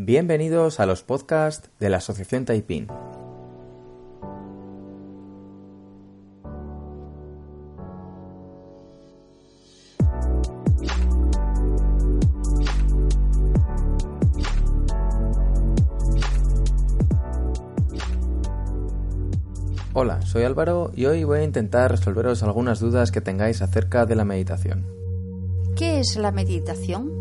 Bienvenidos a los podcasts de la Asociación Taiping. Hola, soy Álvaro y hoy voy a intentar resolveros algunas dudas que tengáis acerca de la meditación. ¿Qué es la meditación?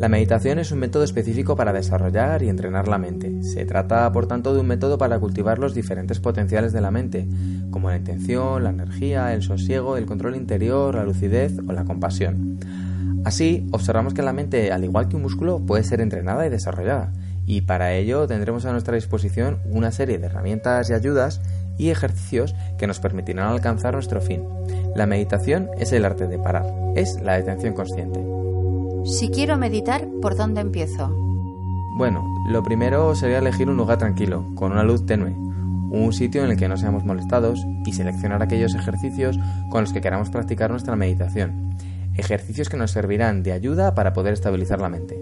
La meditación es un método específico para desarrollar y entrenar la mente. Se trata, por tanto, de un método para cultivar los diferentes potenciales de la mente, como la intención, la energía, el sosiego, el control interior, la lucidez o la compasión. Así, observamos que la mente, al igual que un músculo, puede ser entrenada y desarrollada, y para ello tendremos a nuestra disposición una serie de herramientas y ayudas y ejercicios que nos permitirán alcanzar nuestro fin. La meditación es el arte de parar, es la detención consciente. Si quiero meditar, ¿por dónde empiezo? Bueno, lo primero sería elegir un lugar tranquilo, con una luz tenue, un sitio en el que no seamos molestados y seleccionar aquellos ejercicios con los que queramos practicar nuestra meditación. Ejercicios que nos servirán de ayuda para poder estabilizar la mente.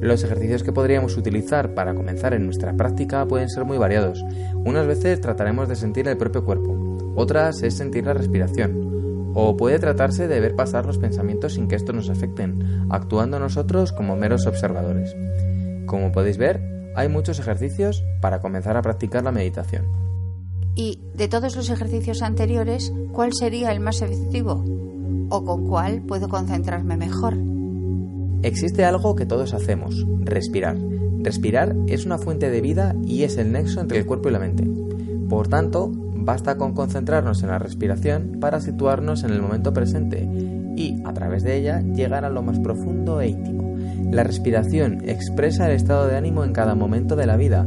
Los ejercicios que podríamos utilizar para comenzar en nuestra práctica pueden ser muy variados. Unas veces trataremos de sentir el propio cuerpo, otras es sentir la respiración, o puede tratarse de ver pasar los pensamientos sin que estos nos afecten, actuando nosotros como meros observadores. Como podéis ver, hay muchos ejercicios para comenzar a practicar la meditación. Y de todos los ejercicios anteriores, ¿cuál sería el más efectivo? ¿O con cuál puedo concentrarme mejor? Existe algo que todos hacemos, respirar. Respirar es una fuente de vida y es el nexo entre el cuerpo y la mente. Por tanto, basta con concentrarnos en la respiración para situarnos en el momento presente y, a través de ella, llegar a lo más profundo e íntimo. La respiración expresa el estado de ánimo en cada momento de la vida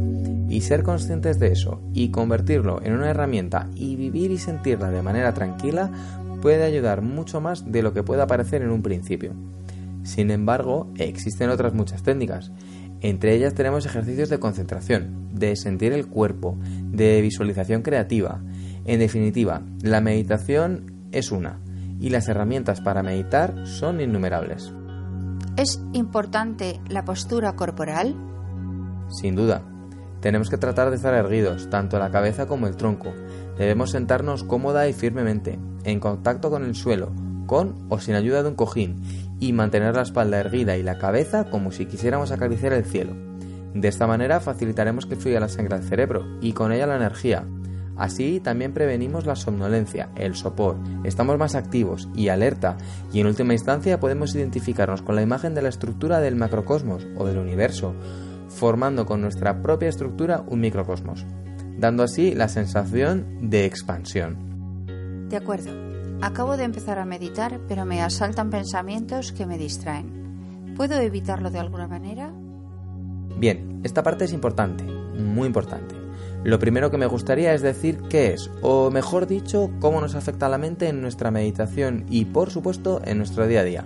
y ser conscientes de eso y convertirlo en una herramienta y vivir y sentirla de manera tranquila puede ayudar mucho más de lo que pueda parecer en un principio. Sin embargo, existen otras muchas técnicas. Entre ellas tenemos ejercicios de concentración, de sentir el cuerpo, de visualización creativa. En definitiva, la meditación es una, y las herramientas para meditar son innumerables. ¿Es importante la postura corporal? Sin duda. Tenemos que tratar de estar erguidos, tanto la cabeza como el tronco. Debemos sentarnos cómoda y firmemente, en contacto con el suelo, con o sin ayuda de un cojín, y mantener la espalda erguida y la cabeza como si quisiéramos acariciar el cielo. De esta manera facilitaremos que fluya la sangre al cerebro y con ella la energía. Así también prevenimos la somnolencia, el sopor, estamos más activos y alerta y en última instancia podemos identificarnos con la imagen de la estructura del macrocosmos o del universo, formando con nuestra propia estructura un microcosmos, dando así la sensación de expansión. De acuerdo. Acabo de empezar a meditar, pero me asaltan pensamientos que me distraen. ¿Puedo evitarlo de alguna manera? Bien, esta parte es importante, muy importante. Lo primero que me gustaría es decir qué es, o mejor dicho, cómo nos afecta la mente en nuestra meditación y, por supuesto, en nuestro día a día.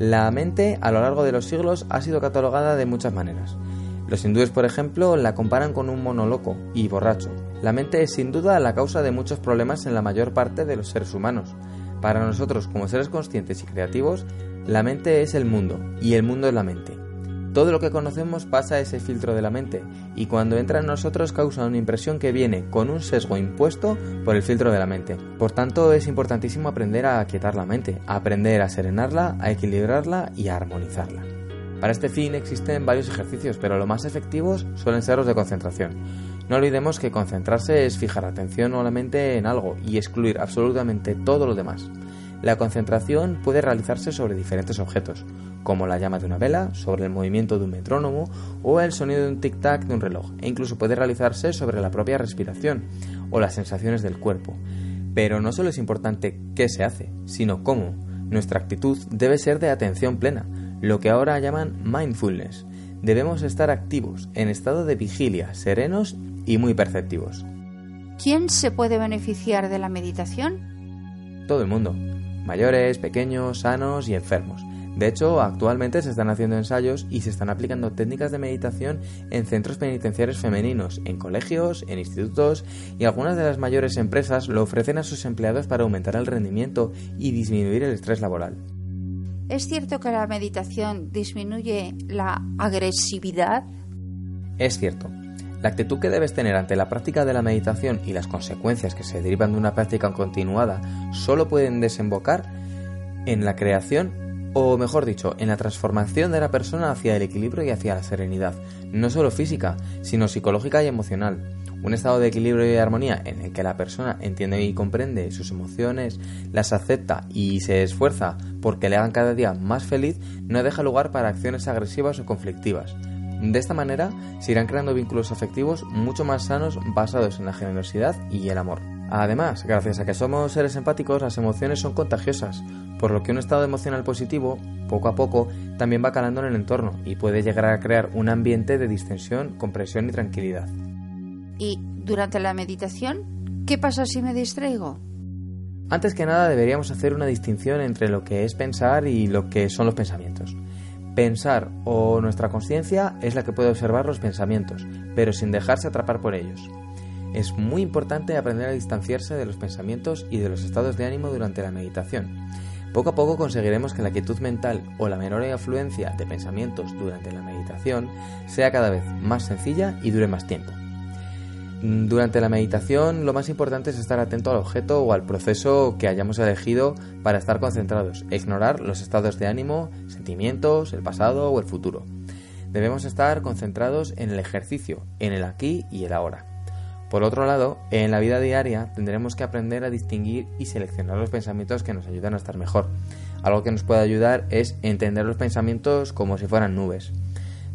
La mente, a lo largo de los siglos, ha sido catalogada de muchas maneras. Los hindúes, por ejemplo, la comparan con un mono loco y borracho. La mente es sin duda la causa de muchos problemas en la mayor parte de los seres humanos. Para nosotros, como seres conscientes y creativos, la mente es el mundo y el mundo es la mente. Todo lo que conocemos pasa a ese filtro de la mente y cuando entra en nosotros causa una impresión que viene con un sesgo impuesto por el filtro de la mente. Por tanto, es importantísimo aprender a aquietar la mente, aprender a serenarla, a equilibrarla y a armonizarla. Para este fin existen varios ejercicios, pero los más efectivos suelen ser los de concentración. No olvidemos que concentrarse es fijar atención solamente en algo y excluir absolutamente todo lo demás. La concentración puede realizarse sobre diferentes objetos, como la llama de una vela, sobre el movimiento de un metrónomo o el sonido de un tic-tac de un reloj, e incluso puede realizarse sobre la propia respiración o las sensaciones del cuerpo. Pero no solo es importante qué se hace, sino cómo. Nuestra actitud debe ser de atención plena, lo que ahora llaman mindfulness. Debemos estar activos, en estado de vigilia, serenos y muy perceptivos. ¿Quién se puede beneficiar de la meditación? Todo el mundo, mayores, pequeños, sanos y enfermos. De hecho, actualmente se están haciendo ensayos y se están aplicando técnicas de meditación en centros penitenciarios femeninos, en colegios, en institutos y algunas de las mayores empresas lo ofrecen a sus empleados para aumentar el rendimiento y disminuir el estrés laboral. ¿Es cierto que la meditación disminuye la agresividad? Es cierto. La actitud que debes tener ante la práctica de la meditación y las consecuencias que se derivan de una práctica continuada solo pueden desembocar en la creación o mejor dicho, en la transformación de la persona hacia el equilibrio y hacia la serenidad, no solo física, sino psicológica y emocional. Un estado de equilibrio y armonía en el que la persona entiende y comprende sus emociones, las acepta y se esfuerza porque le hagan cada día más feliz, no deja lugar para acciones agresivas o conflictivas. De esta manera se irán creando vínculos afectivos mucho más sanos basados en la generosidad y el amor. Además, gracias a que somos seres empáticos, las emociones son contagiosas, por lo que un estado emocional positivo, poco a poco, también va calando en el entorno y puede llegar a crear un ambiente de distensión, compresión y tranquilidad. Y durante la meditación, ¿qué pasa si me distraigo? Antes que nada deberíamos hacer una distinción entre lo que es pensar y lo que son los pensamientos. Pensar o nuestra conciencia es la que puede observar los pensamientos, pero sin dejarse atrapar por ellos. Es muy importante aprender a distanciarse de los pensamientos y de los estados de ánimo durante la meditación. Poco a poco conseguiremos que la quietud mental o la menor afluencia de pensamientos durante la meditación sea cada vez más sencilla y dure más tiempo. Mm, durante la meditación lo más importante es estar atento al objeto o al proceso que hayamos elegido para estar concentrados e ignorar los estados de ánimo, sentimientos, el pasado o el futuro. Debemos estar concentrados en el ejercicio, en el aquí y el ahora. Por otro lado, en la vida diaria tendremos que aprender a distinguir y seleccionar los pensamientos que nos ayudan a estar mejor. Algo que nos puede ayudar es entender los pensamientos como si fueran nubes.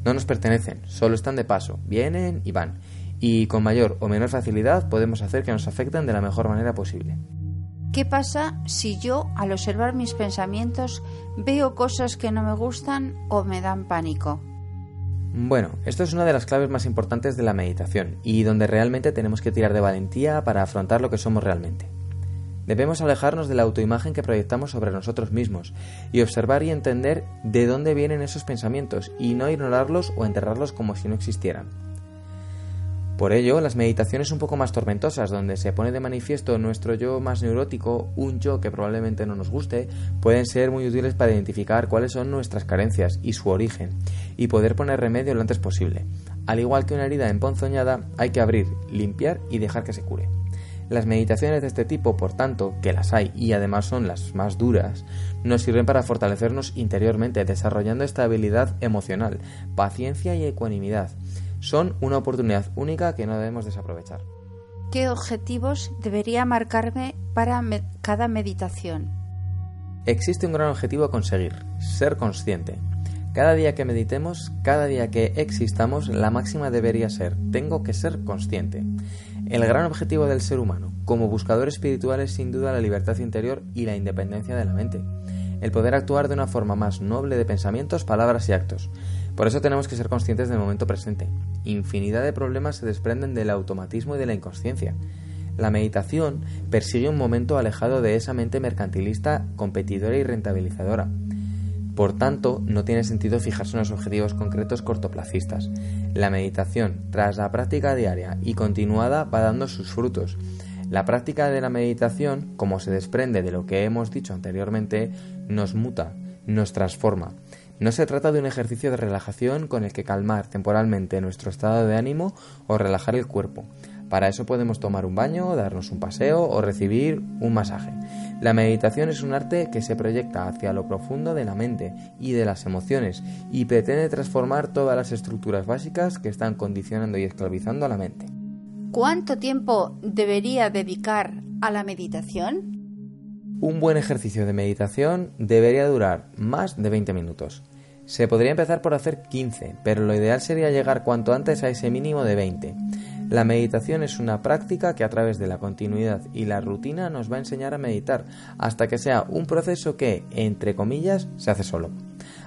No nos pertenecen, solo están de paso, vienen y van y con mayor o menor facilidad podemos hacer que nos afecten de la mejor manera posible. ¿Qué pasa si yo, al observar mis pensamientos, veo cosas que no me gustan o me dan pánico? Bueno, esto es una de las claves más importantes de la meditación y donde realmente tenemos que tirar de valentía para afrontar lo que somos realmente. Debemos alejarnos de la autoimagen que proyectamos sobre nosotros mismos y observar y entender de dónde vienen esos pensamientos y no ignorarlos o enterrarlos como si no existieran. Por ello, las meditaciones un poco más tormentosas, donde se pone de manifiesto nuestro yo más neurótico, un yo que probablemente no nos guste, pueden ser muy útiles para identificar cuáles son nuestras carencias y su origen, y poder poner remedio lo antes posible. Al igual que una herida emponzoñada, hay que abrir, limpiar y dejar que se cure. Las meditaciones de este tipo, por tanto, que las hay y además son las más duras, nos sirven para fortalecernos interiormente, desarrollando estabilidad emocional, paciencia y ecuanimidad son una oportunidad única que no debemos desaprovechar. ¿Qué objetivos debería marcarme para cada meditación? Existe un gran objetivo a conseguir, ser consciente. Cada día que meditemos, cada día que existamos, la máxima debería ser, tengo que ser consciente. El gran objetivo del ser humano, como buscador espiritual, es sin duda la libertad interior y la independencia de la mente. El poder actuar de una forma más noble de pensamientos, palabras y actos. Por eso tenemos que ser conscientes del momento presente. Infinidad de problemas se desprenden del automatismo y de la inconsciencia. La meditación persigue un momento alejado de esa mente mercantilista, competidora y rentabilizadora. Por tanto, no tiene sentido fijarse en los objetivos concretos cortoplacistas. La meditación, tras la práctica diaria y continuada, va dando sus frutos. La práctica de la meditación, como se desprende de lo que hemos dicho anteriormente, nos muta, nos transforma. No se trata de un ejercicio de relajación con el que calmar temporalmente nuestro estado de ánimo o relajar el cuerpo. Para eso podemos tomar un baño, darnos un paseo o recibir un masaje. La meditación es un arte que se proyecta hacia lo profundo de la mente y de las emociones y pretende transformar todas las estructuras básicas que están condicionando y esclavizando a la mente. ¿Cuánto tiempo debería dedicar a la meditación? Un buen ejercicio de meditación debería durar más de 20 minutos. Se podría empezar por hacer 15, pero lo ideal sería llegar cuanto antes a ese mínimo de 20. La meditación es una práctica que a través de la continuidad y la rutina nos va a enseñar a meditar hasta que sea un proceso que, entre comillas, se hace solo.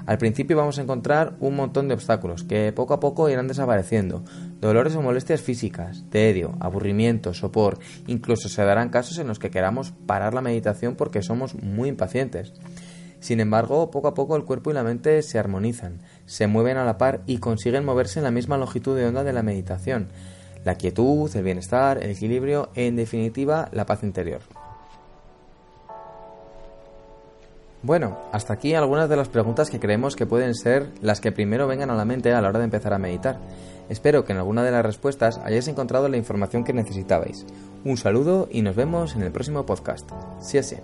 Al principio vamos a encontrar un montón de obstáculos que poco a poco irán desapareciendo. Dolores o molestias físicas, tedio, aburrimiento, sopor, incluso se darán casos en los que queramos parar la meditación porque somos muy impacientes. Sin embargo, poco a poco el cuerpo y la mente se armonizan, se mueven a la par y consiguen moverse en la misma longitud de onda de la meditación. La quietud, el bienestar, el equilibrio, en definitiva, la paz interior. Bueno, hasta aquí algunas de las preguntas que creemos que pueden ser las que primero vengan a la mente a la hora de empezar a meditar. Espero que en alguna de las respuestas hayáis encontrado la información que necesitabais. Un saludo y nos vemos en el próximo podcast. Sí, sí.